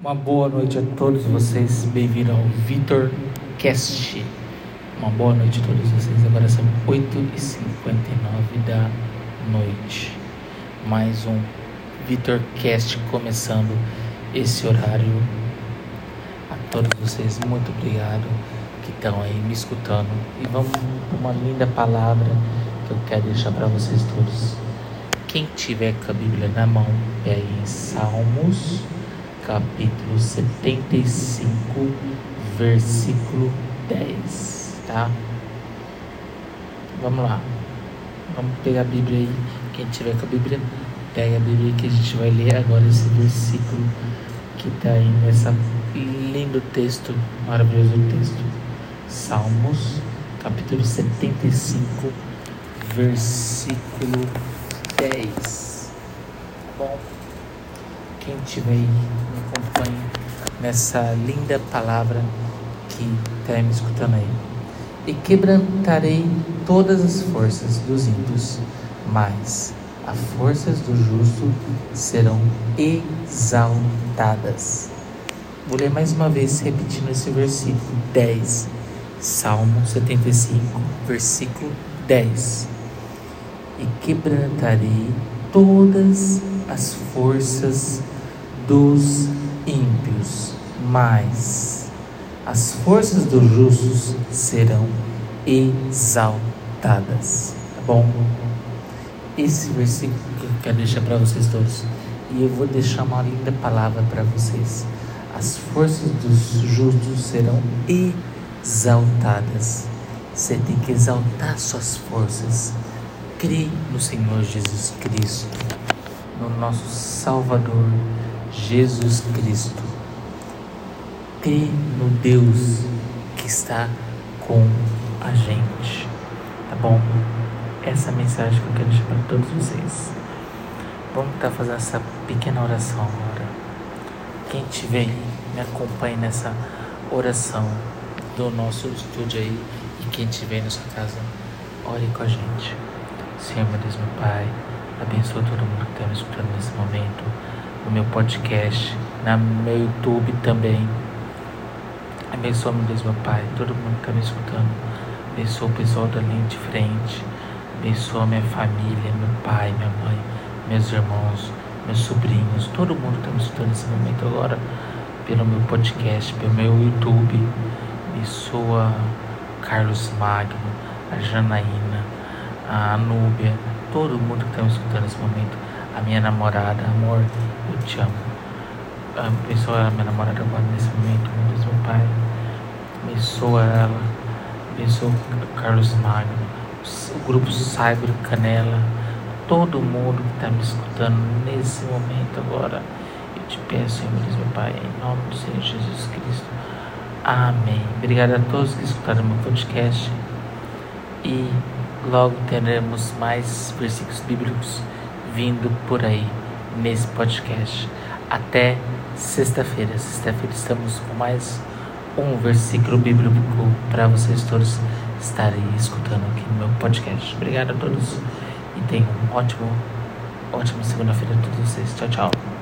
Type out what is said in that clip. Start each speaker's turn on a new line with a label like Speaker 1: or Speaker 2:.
Speaker 1: Uma boa noite a todos vocês, bem-vindo ao Vitor Cast. Uma boa noite a todos vocês. Agora são 8h59 da noite. Mais um Vitor Cast começando esse horário. A todos vocês, muito obrigado que estão aí me escutando. E vamos uma linda palavra que eu quero deixar para vocês todos. Quem tiver com a Bíblia na mão, pegue em Salmos capítulo 75, versículo 10, tá? Vamos lá. Vamos pegar a Bíblia aí. Quem tiver com a Bíblia, pega a Bíblia que a gente vai ler agora esse versículo que está aí nessa lindo texto, maravilhoso texto. Salmos, capítulo 75, versículo 10. Tá bom? Quem tiver aí, me acompanhe nessa linda palavra que está me escutando aí. E quebrantarei todas as forças dos ímpios, mas as forças do justo serão exaltadas. Vou ler mais uma vez, repetindo esse versículo 10, Salmo 75, versículo 10. E quebrantarei todas as forças dos ímpios, mas as forças dos justos serão exaltadas. Tá bom? Esse versículo que eu quero deixar para vocês todos. E eu vou deixar uma linda palavra para vocês. As forças dos justos serão exaltadas. Você tem que exaltar suas forças. Crê no Senhor Jesus Cristo, no nosso Salvador Jesus Cristo. Crê no Deus que está com a gente. Tá bom? Essa é a mensagem que eu quero deixar para todos vocês. Vamos tentar fazer essa pequena oração agora. Quem tiver me acompanhe nessa oração do nosso estúdio aí. E quem tiver na sua casa, ore com a gente. Senhor, meu Deus, meu Pai, abençoa todo mundo que está me escutando nesse momento, no meu podcast, no meu YouTube também. Abençoa, meu Deus, meu Pai, todo mundo que está me escutando. Abençoa o pessoal da linha de frente. Abençoa minha família, meu pai, minha mãe, meus irmãos, meus sobrinhos, todo mundo que está me escutando nesse momento agora, pelo meu podcast, pelo meu YouTube. Abençoa Carlos Magno, a Janaína, a Anúbia, todo mundo que está me escutando nesse momento, a minha namorada, amor, eu te amo. Abençoa a minha namorada agora nesse momento, meu Deus, meu Pai. Abençoa ela, abençoa o Carlos Magno, o grupo Cyber Canela, todo mundo que está me escutando nesse momento agora. Eu te peço, meu Deus, meu Pai, em nome do Senhor Jesus Cristo. Amém. Obrigado a todos que escutaram meu podcast. E logo teremos mais versículos bíblicos vindo por aí nesse podcast. Até sexta-feira. Sexta-feira estamos com mais um versículo bíblico para vocês todos estarem escutando aqui no meu podcast. Obrigado a todos e tenham um ótimo, ótima segunda-feira a todos vocês. Tchau, tchau.